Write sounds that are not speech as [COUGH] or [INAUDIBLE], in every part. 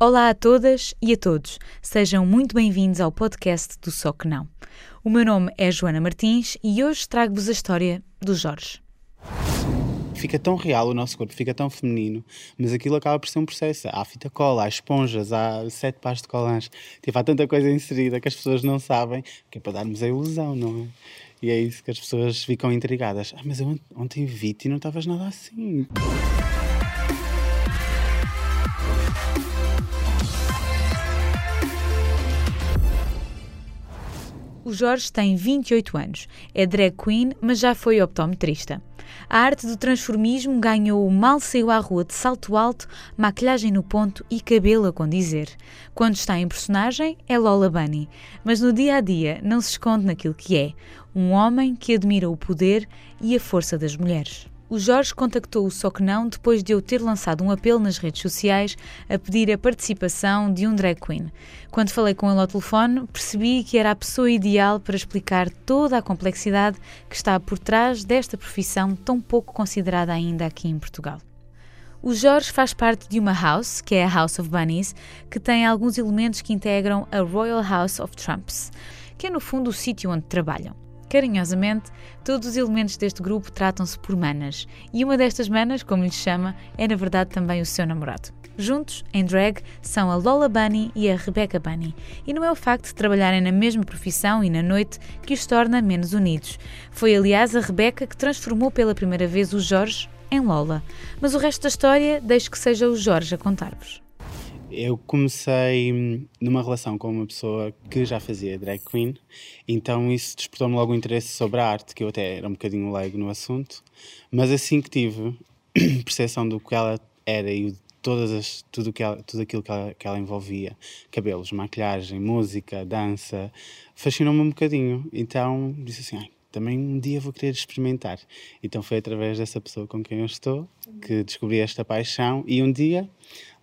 Olá a todas e a todos. Sejam muito bem-vindos ao podcast do Só Que Não. O meu nome é Joana Martins e hoje trago-vos a história do Jorge. Fica tão real o nosso corpo, fica tão feminino, mas aquilo acaba por ser um processo. Há fita cola, há esponjas, há sete pares de colãs. Tipo, há tanta coisa inserida que as pessoas não sabem, que é para darmos a ilusão, não é? E é isso que as pessoas ficam intrigadas. Ah, mas eu ontem vi-te e não estavas nada assim. O Jorge tem 28 anos, é drag queen, mas já foi optometrista. A arte do transformismo ganhou o mal saiu à rua de salto alto, maquilhagem no ponto e cabelo a condizer. Quando está em personagem, é Lola Bunny, mas no dia a dia não se esconde naquilo que é, um homem que admira o poder e a força das mulheres. O Jorge contactou o Só Que Não depois de eu ter lançado um apelo nas redes sociais a pedir a participação de um drag queen. Quando falei com ele ao telefone, percebi que era a pessoa ideal para explicar toda a complexidade que está por trás desta profissão tão pouco considerada ainda aqui em Portugal. O Jorge faz parte de uma house, que é a House of Bunnies, que tem alguns elementos que integram a Royal House of Trumps, que é no fundo o sítio onde trabalham. Carinhosamente, todos os elementos deste grupo tratam-se por manas, e uma destas manas, como lhe chama, é na verdade também o seu namorado. Juntos, em drag, são a Lola Bunny e a Rebecca Bunny, e não é o facto de trabalharem na mesma profissão e na noite que os torna menos unidos. Foi, aliás, a Rebecca que transformou pela primeira vez o Jorge em Lola. Mas o resto da história deixo que seja o Jorge a contar-vos. Eu comecei numa relação com uma pessoa que já fazia drag queen, então isso despertou-me logo o interesse sobre a arte, que eu até era um bocadinho leigo no assunto, mas assim que tive [CLEARS THROAT] percepção do que ela era e todas as, tudo, que ela, tudo aquilo que ela, que ela envolvia, cabelos, maquilhagem, música, dança, fascinou-me um bocadinho. Então disse assim, também um dia vou querer experimentar. Então foi através dessa pessoa com quem eu estou que descobri esta paixão e um dia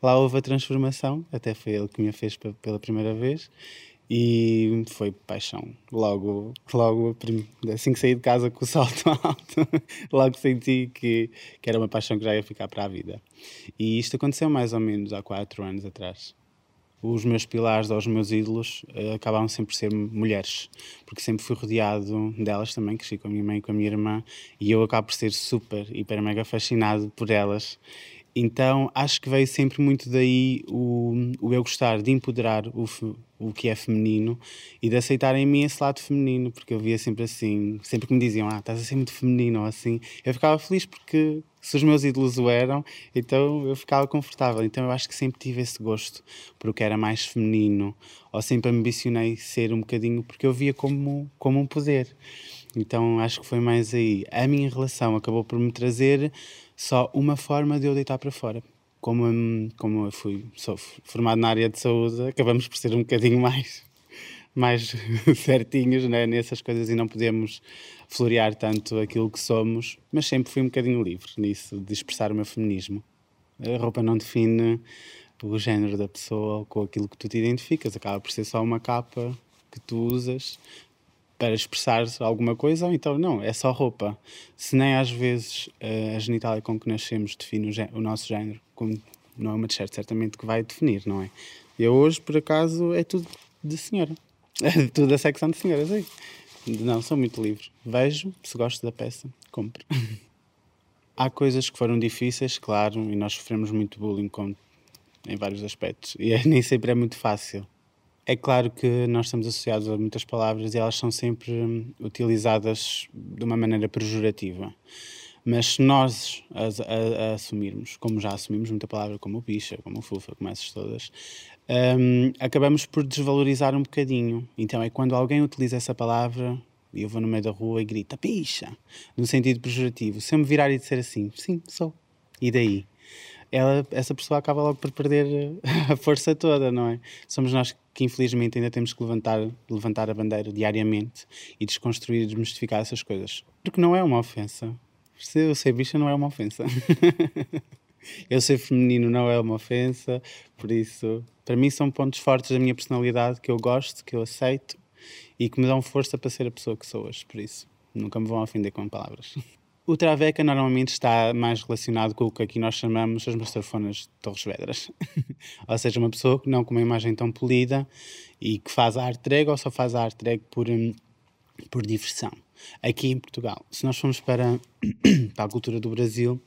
lá houve a transformação, até foi ele que me a fez pela primeira vez e foi paixão. Logo, logo assim que saí de casa com o [LAUGHS] salto alto, logo senti que, que era uma paixão que já ia ficar para a vida. E isto aconteceu mais ou menos há quatro anos atrás os meus pilares ou os meus ídolos uh, acabavam sempre por ser mulheres, porque sempre fui rodeado delas também, cresci com a minha mãe e com a minha irmã, e eu acabo por ser super, hiper, mega fascinado por elas. Então acho que veio sempre muito daí o, o eu gostar de empoderar o, o que é feminino e de aceitar em mim esse lado feminino, porque eu via sempre assim, sempre que me diziam, ah, estás a ser muito feminino ou assim, eu ficava feliz porque se os meus ídolos o eram, então eu ficava confortável. Então eu acho que sempre tive esse gosto por o que era mais feminino, ou sempre ambicionei ser um bocadinho, porque eu via como, como um poder. Então acho que foi mais aí. A minha relação acabou por me trazer só uma forma de eu deitar para fora. Como, como eu fui, sou formado na área de saúde, acabamos por ser um bocadinho mais, mais [LAUGHS] certinhos né, nessas coisas e não podemos florear tanto aquilo que somos, mas sempre fui um bocadinho livre nisso, de expressar o meu feminismo. A roupa não define o género da pessoa com aquilo que tu te identificas, acaba por ser só uma capa que tu usas para expressar alguma coisa, ou então não, é só roupa. Se nem às vezes a genitália com que nascemos define o, o nosso género, como não é uma t-shirt certamente que vai definir, não é? Eu hoje, por acaso, é tudo de senhora. É [LAUGHS] tudo da secção de senhoras aí. Não, sou muito livre. Vejo, se gosto da peça, compro. [LAUGHS] Há coisas que foram difíceis, claro, e nós sofremos muito bullying com, em vários aspectos. E é, [LAUGHS] nem sempre é muito fácil. É claro que nós estamos associados a muitas palavras e elas são sempre hum, utilizadas de uma maneira pejorativa. Mas se nós as, a, a assumirmos, como já assumimos muita palavra como bicha, como fufa, como essas todas, um, acabamos por desvalorizar um bocadinho. Então é quando alguém utiliza essa palavra e eu vou no meio da rua e grita bicha, no sentido pejorativo. Se eu me virar e disser assim, sim, sou. E daí? Ela, essa pessoa acaba logo por perder [LAUGHS] a força toda, não é? Somos nós que infelizmente ainda temos que levantar, levantar a bandeira diariamente e desconstruir e desmistificar essas coisas. Porque não é uma ofensa. Se eu ser bicha não é uma ofensa. [LAUGHS] eu ser feminino não é uma ofensa, por isso, para mim são pontos fortes da minha personalidade que eu gosto, que eu aceito e que me dão força para ser a pessoa que sou hoje, por isso. Nunca me vão ofender com palavras. [LAUGHS] O Traveca normalmente está mais relacionado com o que aqui nós chamamos as masterfonas de Torres Vedras. [LAUGHS] ou seja, uma pessoa que não com uma imagem tão polida e que faz a arte drag ou só faz a arte drag por, hum, por diversão. Aqui em Portugal, se nós formos para, [COUGHS] para a cultura do Brasil,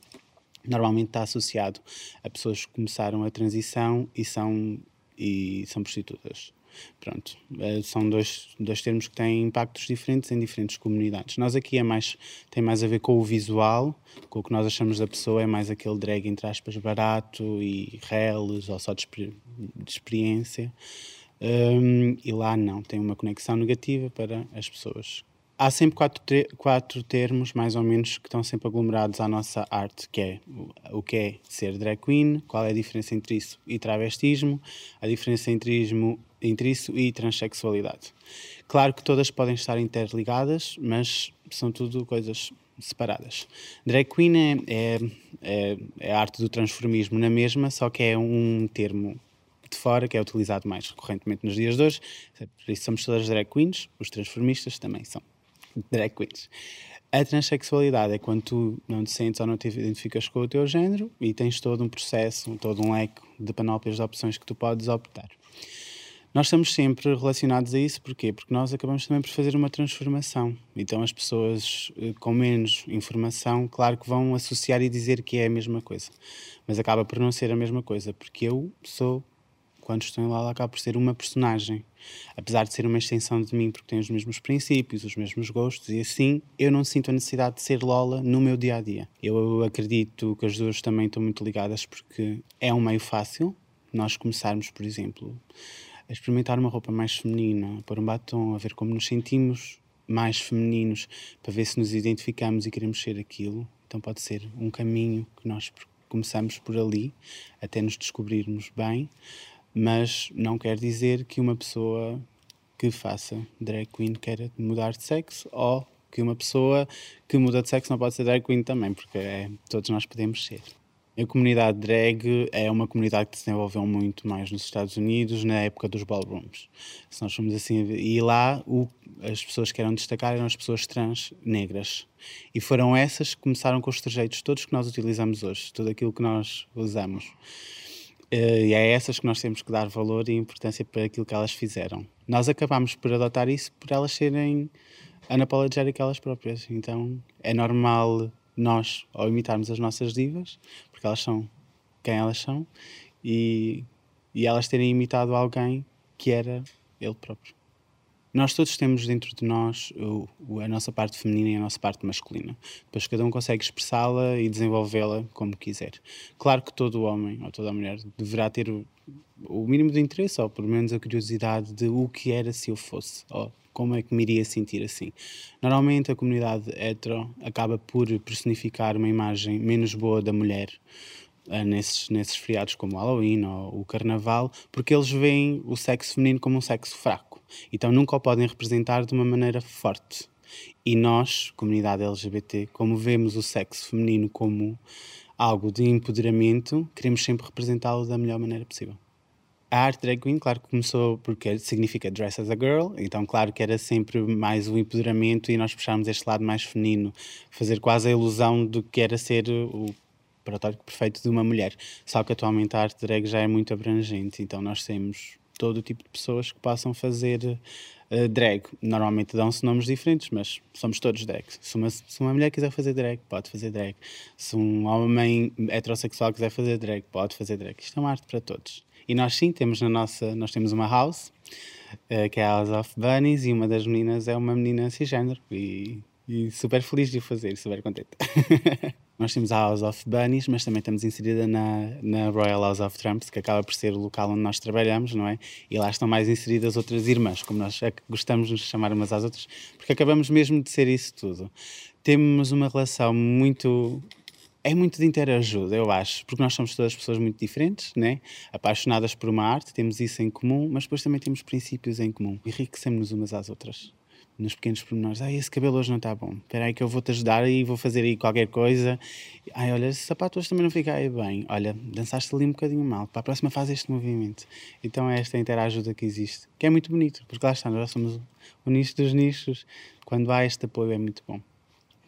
normalmente está associado a pessoas que começaram a transição e são, e são prostitutas. Pronto, eh, são dois, dois termos que têm impactos diferentes em diferentes comunidades. Nós aqui é mais, tem mais a ver com o visual, com o que nós achamos da pessoa, é mais aquele drag, entre aspas, barato e reles, ou só de, de experiência. Um, e lá não, tem uma conexão negativa para as pessoas há sempre quatro, quatro termos, mais ou menos, que estão sempre aglomerados à nossa arte, que é o, que é ser drag queen, qual é a diferença entre isso e travestismo, a diferença entre, ismo, entre isso e transexualidade. Claro que todas podem estar interligadas, mas são tudo coisas separadas. Drag queen é, é, é, é a arte do transformismo na mesma, só que é um termo de fora que é utilizado mais recorrentemente nos dias de hoje. Por isso somos todas drag queens, os transformistas também são drag queens. A transexualidade é quando tu não te sentes ou não te identificas com o teu género e tens todo um processo, todo um leque de panóplias de opções que tu podes optar. Nós estamos sempre relacionados a isso, porquê? Porque nós acabamos também por fazer uma transformação. Então as pessoas eh, com menos informação, claro que vão associar e dizer que é a mesma coisa. Mas acaba por não ser a mesma coisa, porque eu sou quando estou em Lala, acaba por ser uma personagem. Apesar de ser uma extensão de mim, porque tem os mesmos princípios, os mesmos gostos, e assim eu não sinto a necessidade de ser Lola no meu dia a dia. Eu acredito que as duas também estão muito ligadas, porque é um meio fácil nós começarmos, por exemplo, experimentar uma roupa mais feminina, pôr um batom, a ver como nos sentimos mais femininos, para ver se nos identificamos e queremos ser aquilo. Então pode ser um caminho que nós começamos por ali, até nos descobrirmos bem mas não quer dizer que uma pessoa que faça drag queen queira mudar de sexo ou que uma pessoa que muda de sexo não pode ser drag queen também, porque é, todos nós podemos ser. A comunidade drag é uma comunidade que se desenvolveu muito mais nos Estados Unidos na época dos ballrooms. Se nós formos assim, e lá o, as pessoas que eram destacar eram as pessoas trans negras. E foram essas que começaram com os trejeitos todos que nós utilizamos hoje, tudo aquilo que nós usamos. Uh, e é essas que nós temos que dar valor e importância para aquilo que elas fizeram. Nós acabamos por adotar isso por elas serem unapologetic elas próprias. Então é normal nós, ao imitarmos as nossas divas, porque elas são quem elas são, e, e elas terem imitado alguém que era ele próprio. Nós todos temos dentro de nós a nossa parte feminina e a nossa parte masculina. Depois cada um consegue expressá-la e desenvolvê-la como quiser. Claro que todo homem ou toda mulher deverá ter o, mínimo de interesse, ou pelo menos a curiosidade de o que era se eu fosse, ou como é que me iria sentir assim. Normalmente a comunidade hetero acaba por personificar uma imagem menos boa da mulher. Uh, nesses, nesses feriados como o Halloween ou o Carnaval, porque eles veem o sexo feminino como um sexo fraco então nunca o podem representar de uma maneira forte. E nós, comunidade LGBT, como vemos o sexo feminino como algo de empoderamento, queremos sempre representá-lo da melhor maneira possível. A arte drag queen, claro que começou porque significa dress as a girl, então claro que era sempre mais o empoderamento e nós puxámos este lado mais feminino, fazer quase a ilusão do que era ser o protótipo perfeito de uma mulher. Só que atualmente a arte drag já é muito abrangente, então nós temos todo o tipo de pessoas que possam fazer uh, drag. Normalmente dão-se nomes diferentes, mas somos todos drag. Se uma, se uma mulher quiser fazer drag, pode fazer drag. Se um homem heterossexual quiser fazer drag, pode fazer drag. Isto é uma arte para todos. E nós sim temos na nossa, nós temos uma house, uh, que é a House of Bunnies, e uma das meninas é uma menina cisgênero. E, e super feliz de o fazer, super contente. [LAUGHS] Nós temos a House of Bunnies, mas também estamos inserida na, na Royal House of Trumps, que acaba por ser o local onde nós trabalhamos, não é? E lá estão mais inseridas outras irmãs, como nós gostamos de nos chamar umas às outras, porque acabamos mesmo de ser isso tudo. Temos uma relação muito é muito de interajuda, eu acho, porque nós somos todas pessoas muito diferentes, né? apaixonadas por uma arte, temos isso em comum, mas depois também temos princípios em comum, enriquecemos-nos umas às outras nos pequenos pormenores. Ah, esse cabelo hoje não está bom. Espera aí que eu vou-te ajudar e vou fazer aí qualquer coisa. Ai, olha, esse sapato hoje também não fica aí bem. Olha, dançaste ali um bocadinho mal. Para a próxima faz este movimento. Então é esta interajuda que existe. Que é muito bonito, porque lá está, nós somos o nicho dos nichos. Quando há este apoio é muito bom.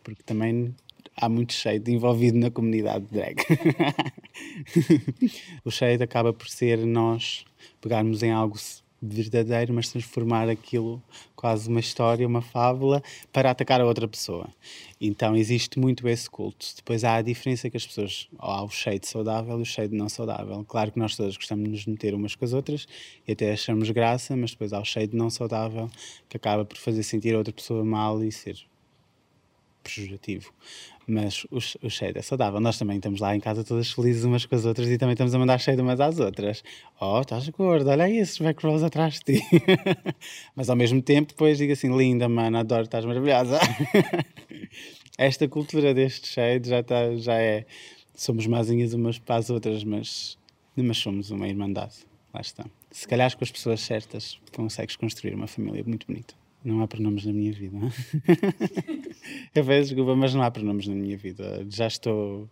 Porque também há muito shade envolvido na comunidade drag. [LAUGHS] o shade acaba por ser nós pegarmos em algo verdadeiro, mas transformar aquilo quase uma história, uma fábula, para atacar a outra pessoa. Então existe muito esse culto. Depois há a diferença que as pessoas, há o shade saudável e o shade não saudável. Claro que nós todos gostamos de nos meter umas com as outras e até achamos graça, mas depois há o shade não saudável que acaba por fazer sentir a outra pessoa mal e ser pejorativo. Mas o, o shade é saudável. Nós também estamos lá em casa todas felizes umas com as outras e também estamos a mandar shade umas às outras. Oh, estás gorda, olha esses back rolls atrás de ti. [LAUGHS] Mas ao mesmo tempo, depois digo assim: linda, mano, adoro, estás maravilhosa. [LAUGHS] Esta cultura deste shade já, está, já é. Somos mazinhas umas para as outras, mas, mas somos uma irmandade. Lá está. Se calhar com as pessoas certas consegues construir uma família muito bonita. Não há pronomes na minha vida. [LAUGHS] eu peço desculpa, mas não há pronomes na minha vida. Já estou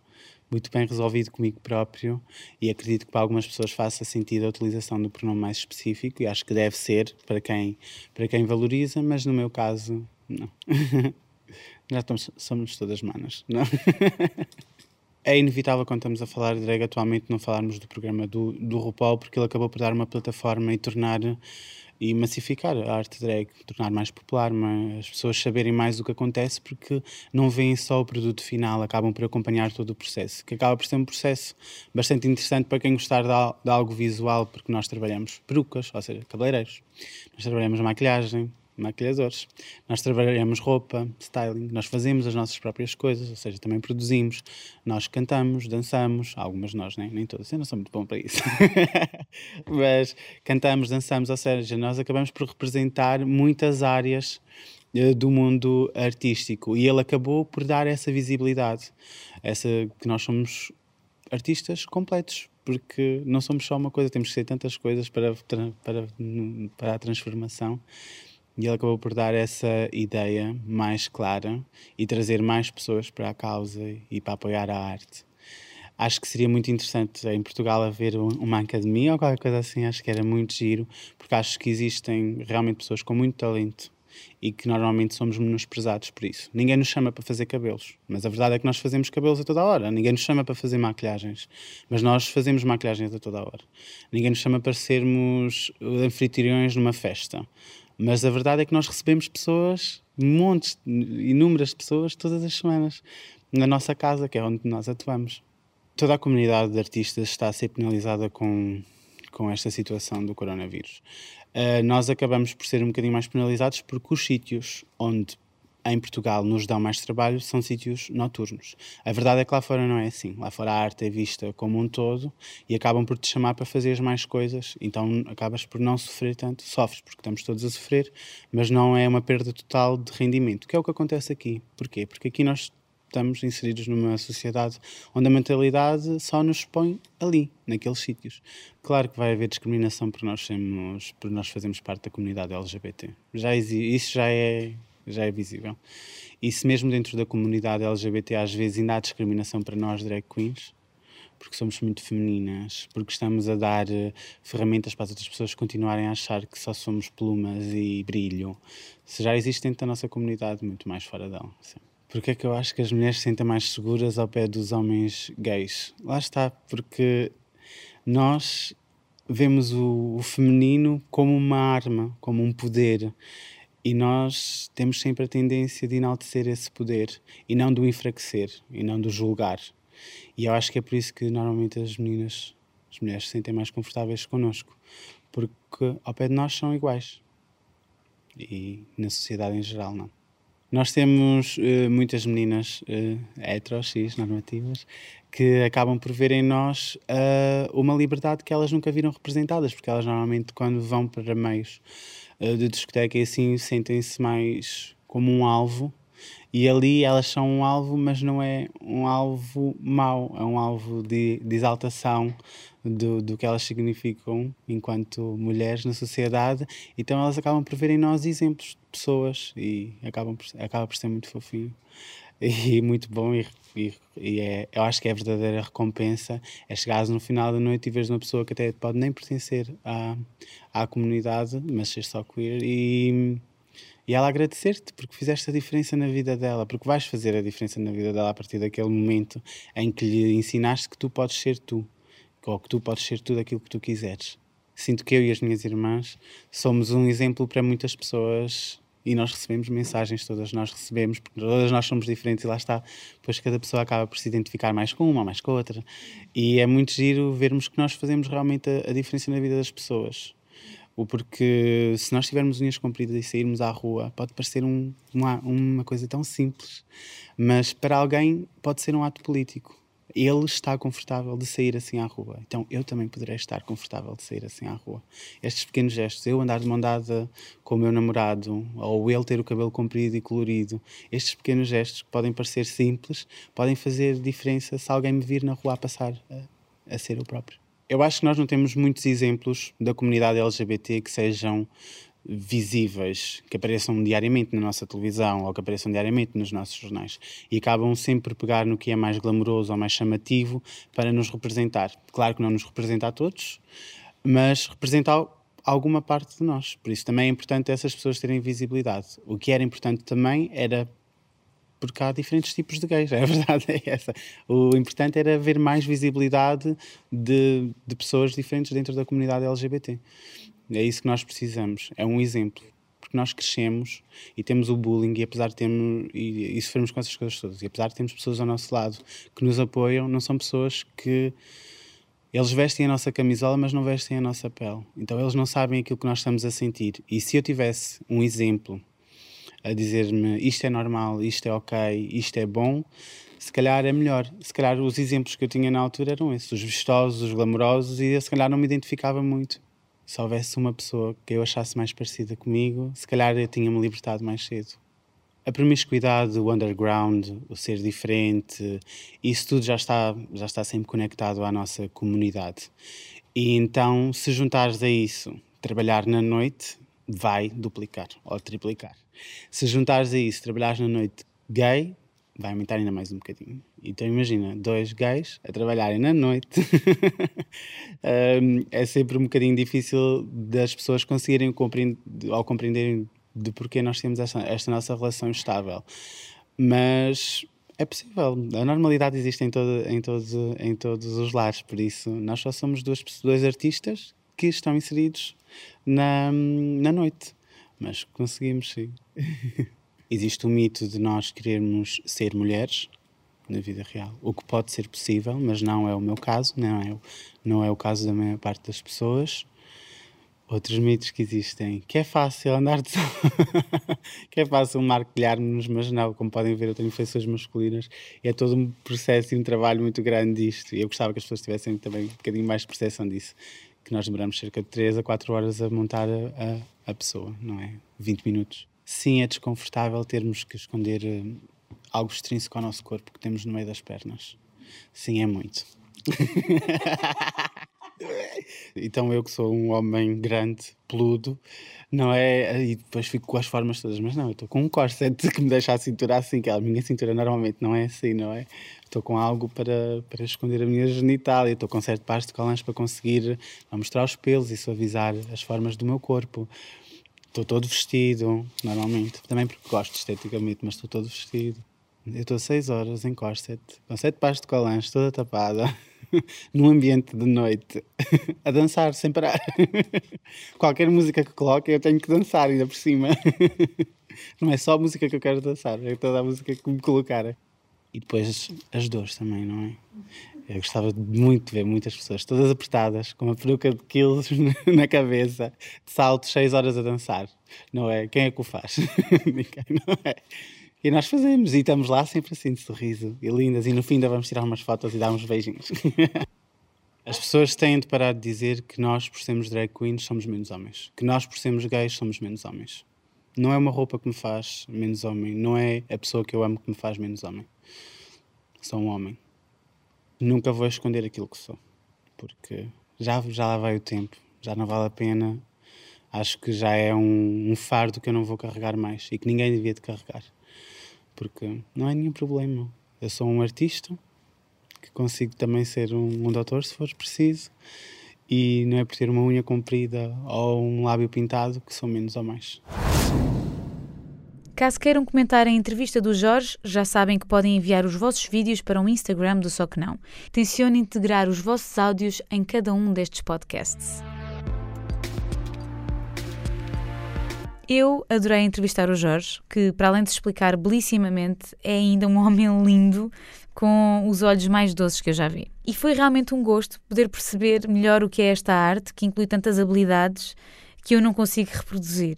muito bem resolvido comigo próprio e acredito que para algumas pessoas faça sentido a utilização do pronome mais específico e acho que deve ser para quem, para quem valoriza, mas no meu caso, não. [LAUGHS] Já estamos, somos todas manas, não? [LAUGHS] É inevitável quando estamos a falar de drag atualmente não falarmos do programa do, do RuPaul porque ele acabou por dar uma plataforma e tornar e massificar a arte drag, tornar mais popular, mas as pessoas saberem mais o que acontece porque não veem só o produto final, acabam por acompanhar todo o processo, que acaba por ser um processo bastante interessante para quem gostar de, de algo visual, porque nós trabalhamos perucas, ou seja, cabeleireiros, nós trabalhamos maquilhagem, maquilhadores. Nós trabalhamos roupa, styling, nós fazemos as nossas próprias coisas, ou seja, também produzimos. Nós cantamos, dançamos, algumas nós, nem, nem todas, eu não sou muito bom para isso. [LAUGHS] Mas cantamos, dançamos, ou seja, nós acabamos por representar muitas áreas eh, do mundo artístico e ele acabou por dar essa visibilidade, essa que nós somos artistas completos, porque não somos só uma coisa, temos que ser tantas coisas para, para, para a transformação e ele acabou por dar essa ideia mais clara e trazer mais pessoas para a causa e para apoiar a arte. Acho que seria muito interessante em Portugal haver uma academia ou qualquer coisa assim, acho que era muito giro, porque acho que existem realmente pessoas com muito talento e que normalmente somos menosprezados por isso. Ninguém nos chama para fazer cabelos, mas a verdade é que nós fazemos cabelos a toda hora. Ninguém nos chama para fazer maquilhagens, mas nós fazemos maquilhagens a toda hora. Ninguém nos chama para sermos anfitriões numa festa, mas a verdade é que nós recebemos pessoas, montes, inúmeras pessoas, todas as semanas, na nossa casa, que é onde nós atuamos. Toda a comunidade de artistas está a ser penalizada com, com esta situação do coronavírus. Uh, nós acabamos por ser um bocadinho mais penalizados porque os sítios onde em Portugal nos dão mais trabalho são sítios noturnos. A verdade é que lá fora não é assim. Lá fora a arte é vista como um todo e acabam por te chamar para fazer mais coisas, então acabas por não sofrer tanto. Sofres porque estamos todos a sofrer, mas não é uma perda total de rendimento, que é o que acontece aqui. Porquê? Porque aqui nós estamos inseridos numa sociedade onde a mentalidade só nos expõe ali, naqueles sítios. Claro que vai haver discriminação por nós sermos, por nós fazermos parte da comunidade LGBT. Já isso já é já é visível. E se mesmo dentro da comunidade LGBT às vezes ainda há discriminação para nós drag queens, porque somos muito femininas, porque estamos a dar uh, ferramentas para as outras pessoas continuarem a achar que só somos plumas e brilho, se já existe dentro da nossa comunidade, muito mais fora dela. Sim. Porque é que eu acho que as mulheres se sentem mais seguras ao pé dos homens gays? Lá está, porque nós vemos o, o feminino como uma arma, como um poder. E nós temos sempre a tendência de enaltecer esse poder e não do enfraquecer e não do julgar. E eu acho que é por isso que normalmente as meninas, as mulheres se sentem mais confortáveis connosco, porque ao pé de nós são iguais. E na sociedade em geral não. Nós temos uh, muitas meninas uh, hetero, cis, normativas, que acabam por ver em nós uh, uma liberdade que elas nunca viram representadas, porque elas normalmente, quando vão para meios uh, de discoteca e assim, sentem-se mais como um alvo. E ali elas são um alvo, mas não é um alvo mau, é um alvo de, de exaltação do, do que elas significam enquanto mulheres na sociedade. Então elas acabam por ver em nós exemplos de pessoas e acabam por, acaba por ser muito fofinho [LAUGHS] e muito bom e, e, e, é, eu acho que é a verdadeira recompensa é chegares no final da noite e veres uma pessoa que até pode nem pertencer à, à comunidade, mas ser só queer e, E ela agradecer-te porque fizeste a diferença na vida dela, porque vais fazer a diferença na vida dela a partir daquele momento em que lhe ensinaste que tu podes ser tu, ou que tu podes ser tudo aquilo que tu quiseres. Sinto que eu e as minhas irmãs somos um exemplo para muitas pessoas e nós recebemos mensagens, todas nós recebemos, porque todas nós somos diferentes e lá está. Depois cada pessoa acaba por se identificar mais com uma mais com outra. E é muito giro vermos que nós fazemos realmente a, a diferença na vida das pessoas. Porque se nós tivermos unhas compridas e sairmos à rua, pode parecer um, uma, uma coisa tão simples, mas para alguém pode ser um ato político ele está confortável de sair assim à rua. Então eu também poderei estar confortável de sair assim à rua. Estes pequenos gestos, eu andar de mão dada com o meu namorado, ou ele ter o cabelo comprido e colorido, estes pequenos gestos que podem parecer simples, podem fazer diferença se alguém me vir na rua a passar a, a ser o próprio. Eu acho que nós não temos muitos exemplos da comunidade LGBT que sejam visíveis que apareçam diariamente na nossa televisão ou que apareçam diariamente nos nossos jornais e acabam sempre pegar no que é mais glamouroso ou mais chamativo para nos representar. Claro que não nos representa a todos, mas representa alguma parte de nós. Por isso também é importante essas pessoas terem visibilidade. O que era importante também era porque há diferentes tipos de gays, [LAUGHS] é a verdade é essa. O importante era haver mais visibilidade de, de pessoas diferentes dentro da comunidade LGBT. É isso que nós precisamos. É um exemplo. Porque nós crescemos e temos o bullying, e apesar de termos. E, e sofremos com essas coisas todas. E apesar de termos pessoas ao nosso lado que nos apoiam, não são pessoas que. Eles vestem a nossa camisola, mas não vestem a nossa pele. Então eles não sabem aquilo que nós estamos a sentir. E se eu tivesse um exemplo a dizer-me isto é normal, isto é ok, isto é bom, se calhar é melhor. Se calhar os exemplos que eu tinha na altura eram esses, os vistosos, os glamourosos, e eu se calhar não me identificava muito se houvesse uma pessoa que eu achasse mais parecida comigo, se calhar eu tinha-me libertado mais cedo. A promiscuidade, o underground, o ser diferente, isso tudo já está, já está sempre conectado à nossa comunidade. E então, se juntares a isso, trabalhar na noite, vai duplicar ou triplicar. Se juntares a isso, trabalhares na noite gay, vai aumentar ainda mais um bocadinho. Então imagina, dois gays a trabalharem na noite. [LAUGHS] é sempre um bocadinho difícil das pessoas conseguirem compreender, ou compreenderem de porquê nós temos esta, esta nossa relação estável. Mas é possível. A normalidade existe em, todo, em, todos, em todos os lares, por isso nós só somos dois, dois artistas que estão inseridos na, na noite. Mas conseguimos, sim. [LAUGHS] Existe o mito de nós querermos ser mulheres na vida real, o que pode ser possível, mas não é o meu caso, não é, não é o caso da maior parte das pessoas. Outros mitos que existem, que é fácil andar de [LAUGHS] que é fácil marquilhar-nos, mas não, como podem ver, eu tenho feições masculinas é todo um processo e um trabalho muito grande disto. E eu gostava que as pessoas tivessem também um bocadinho mais de percepção disso, que nós demoramos cerca de 3 a 4 horas a montar a, a pessoa, não é? 20 minutos sim é desconfortável termos que esconder eh, algo extrínseco ao nosso corpo que temos no meio das pernas. Sim, é muito. [LAUGHS] então eu que sou um homem grande, peludo, não é? E depois fico com as formas todas, mas não, eu estou com um corset [LAUGHS] que me deixa a cintura assim, que a minha cintura normalmente não é assim, não é? Estou com algo para, para esconder a minha genitália, estou com certo pasto de colãs para conseguir mostrar os pelos e suavizar as formas do meu corpo. Estou todo vestido, normalmente. Também porque gosto esteticamente, mas estou todo vestido. Eu estou seis horas em corset, com sete pares de colãs, toda tapada, [LAUGHS] [LAUGHS] num ambiente de noite, [LAUGHS] a dançar sem parar. [LAUGHS] Qualquer música que coloque, eu tenho que dançar ainda por cima. Não é só a música que eu quero dançar, é toda a música que me colocarem. E depois as dores também, não é? Eu gostava muito de ver muitas pessoas, todas apertadas, com uma peruca de quilos na cabeça, de salto, seis horas a dançar. Não é? Quem é que o faz? Ninguém, não é? E nós fazemos, e estamos lá sempre assim, de sorriso e lindas, e no fim ainda vamos tirar umas fotos e dar uns beijinhos. [LAUGHS] As pessoas têm de parar de dizer que nós, por sermos drag queens, somos menos homens. Que nós, por sermos gays, somos menos homens. Não é uma roupa que me faz menos homem. Não é a pessoa que eu amo que me faz menos homem. Sou um homem nunca vou esconder aquilo que sou, porque já, já lá vai o tempo, já não vale a pena. Acho que já é um, um fardo que eu não vou carregar mais e que ninguém devia de carregar, porque não é nenhum problema. Eu sou um artista que consigo também ser um, um doutor se for preciso, e não é por ter uma unha comprida ou um lábio pintado que sou menos ou mais. Caso queiram comentar a entrevista do Jorge, já sabem que podem enviar os vossos vídeos para o Instagram do Só Que Não. Tenciono integrar os vossos áudios em cada um destes podcasts. Eu adorei entrevistar o Jorge, que, para além de se explicar belíssimamente, é ainda um [LAUGHS] homem lindo, com os olhos mais doces que eu já vi. E foi realmente um gosto poder perceber melhor o que é esta arte, que inclui tantas habilidades que eu não consigo reproduzir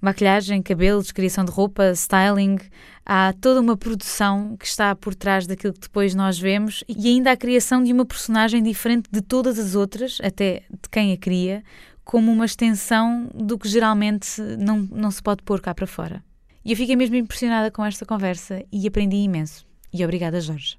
maquilhagem, cabelos, criação de roupa, styling. Há toda uma produção que está por trás daquilo que depois nós vemos e ainda a criação de uma personagem diferente de todas as outras, até de quem a cria, como uma extensão do que geralmente não, não se pode pôr cá para fora. E eu fiquei mesmo impressionada com esta conversa e aprendi imenso. E obrigada, Jorge.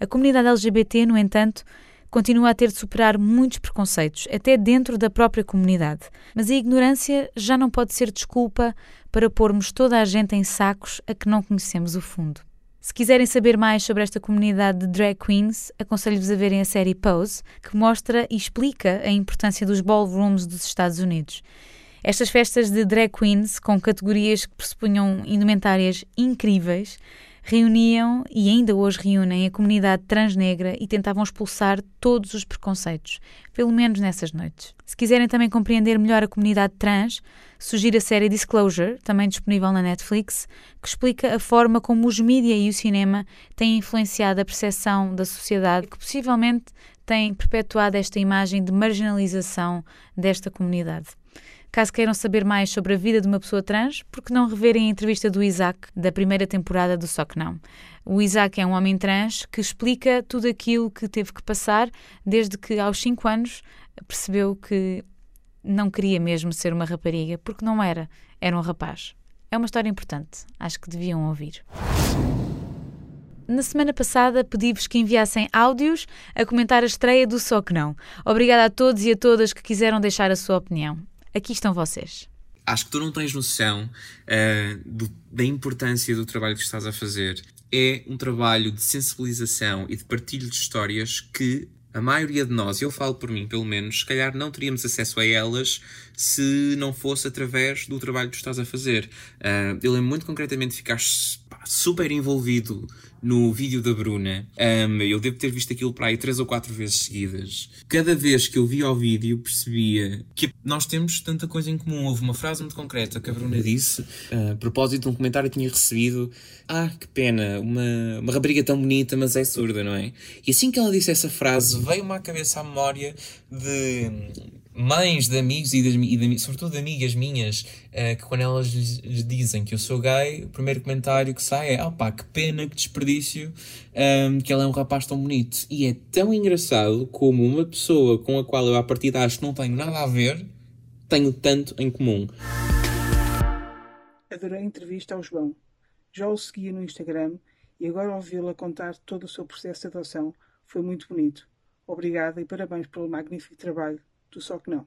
A comunidade LGBT, no entanto, continua a ter de superar muitos preconceitos, até dentro da própria comunidade. Mas a ignorância já não pode ser desculpa para pormos toda a gente em sacos a que não conhecemos o fundo. Se quiserem saber mais sobre esta comunidade de drag queens, aconselho-vos a verem a série Pose, que mostra e explica a importância dos ballrooms dos Estados Unidos. Estas festas de drag queens, com categorias que pressupunham indumentárias incríveis, reuniam e ainda hoje reúnem a comunidade transnegra e tentavam expulsar todos os preconceitos, pelo menos nessas noites. Se quiserem também compreender melhor a comunidade trans, sugiro a série Disclosure, também disponível na Netflix, que explica a forma como os mídia e o cinema têm influenciado a percepção da sociedade, que possivelmente tem perpetuado esta imagem de marginalização desta comunidade. Caso queiram saber mais sobre a vida de uma pessoa trans, por que não reverem a entrevista do Isaac, da primeira temporada do Só Que Não? O Isaac é um homem trans que explica tudo aquilo que teve que passar desde que, aos 5 anos, percebeu que não queria mesmo ser uma rapariga, porque não era, era um rapaz. É uma história importante, acho que deviam ouvir. Na semana passada pedi-vos que enviassem áudios a comentar a estreia do Só Que Não. Obrigada a todos e a todas que quiseram deixar a sua opinião aqui estão vocês. Acho que tu não tens noção uh, do, da importância do trabalho que estás a fazer. É um trabalho de sensibilização e de partilho de histórias que a maioria de nós, eu falo por mim pelo menos, se calhar não teríamos acesso a elas se não fosse através do trabalho que tu estás a fazer. Uh, eu lembro muito concretamente de ficar super envolvido no vídeo da Bruna. Um, eu devo ter visto aquilo para aí três ou quatro vezes seguidas. Cada vez que eu via o vídeo percebia que nós temos tanta coisa em comum. Houve uma frase muito concreta que a Bruna disse uh, a propósito de um comentário que tinha recebido. Ah, que pena, uma, uma rapariga tão bonita, mas é surda, não é? E assim que ela disse essa frase, veio-me à cabeça a memória de mães de amigos e, e de, sobretudo de amigas minhas uh, que quando elas lhes dizem que eu sou gay, o primeiro comentário que sai é ah pá, que pena, que desperdício um, ehm, que ela é um rapaz tão bonito. E é tão engraçado como uma pessoa com a qual eu à partida acho que não tenho nada a ver, tenho tanto em comum. Adorei a entrevista ao João. Já o seguia no Instagram e agora ouvi-la contar todo o seu processo de adoção foi muito bonito. Obrigada e parabéns pelo magnífico trabalho tu só que não.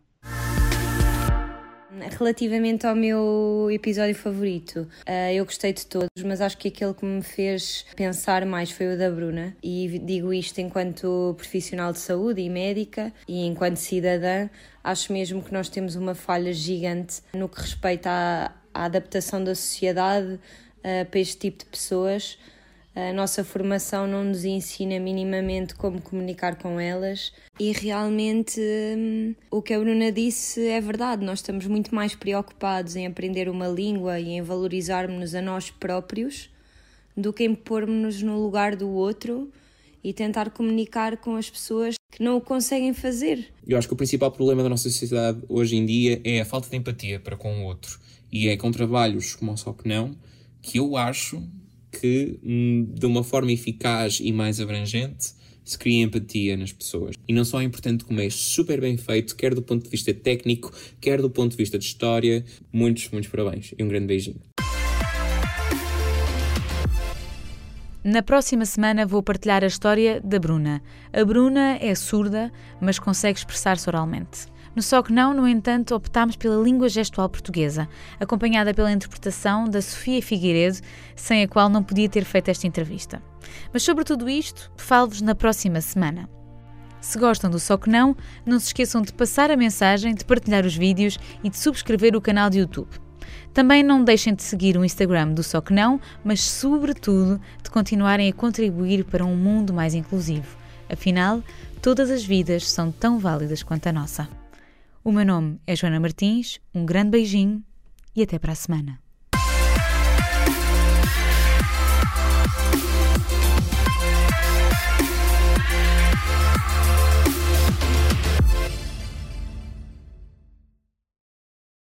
Relativamente ao meu episódio favorito, uh, eu gostei de todos, mas acho que aquele que me fez pensar mais foi o da Bruna. E digo isto enquanto profissional de saúde e médica e enquanto cidadã. Acho mesmo que nós temos uma falha gigante no que respeita à, à adaptação da sociedade uh, para este tipo de pessoas a nossa formação não nos ensina minimamente como comunicar com elas e realmente hum, o que a Bruna disse é verdade. Nós estamos muito mais preocupados em aprender uma língua e em valorizarmos-nos a nós próprios do que em pôr-nos no lugar do outro e tentar comunicar com as pessoas que não o conseguem fazer. Eu acho que o principal problema da nossa sociedade hoje em dia é a falta de empatia para com o outro. E é com trabalhos como o Só Que Não que eu acho que, hum, de uma forma eficaz e mais abrangente, se cria empatia nas pessoas. E não só é importante como é super bem feito, quer do ponto de vista técnico, quer do ponto de vista de história. Muitos, muitos parabéns e um grande beijinho. Na próxima semana vou partilhar a história da Bruna. A Bruna é surda, mas consegue expressar-se oralmente. No Só Que Não, no entanto, optámos pela língua gestual portuguesa, acompanhada pela interpretação da Sofia Figueiredo, sem a qual não podia ter feito esta entrevista. Mas sobre tudo isto, falo-vos na próxima semana. Se gostam do Só Que Não, não se esqueçam de passar a mensagem, de partilhar os vídeos e de subscrever o canal de YouTube. Também não deixem de seguir o Instagram do Só Que Não, mas, sobretudo, de continuarem a contribuir para um mundo mais inclusivo. Afinal, todas as vidas são tão válidas quanto a nossa. O meu nome é Joana Martins, um grande beijinho e até para a semana.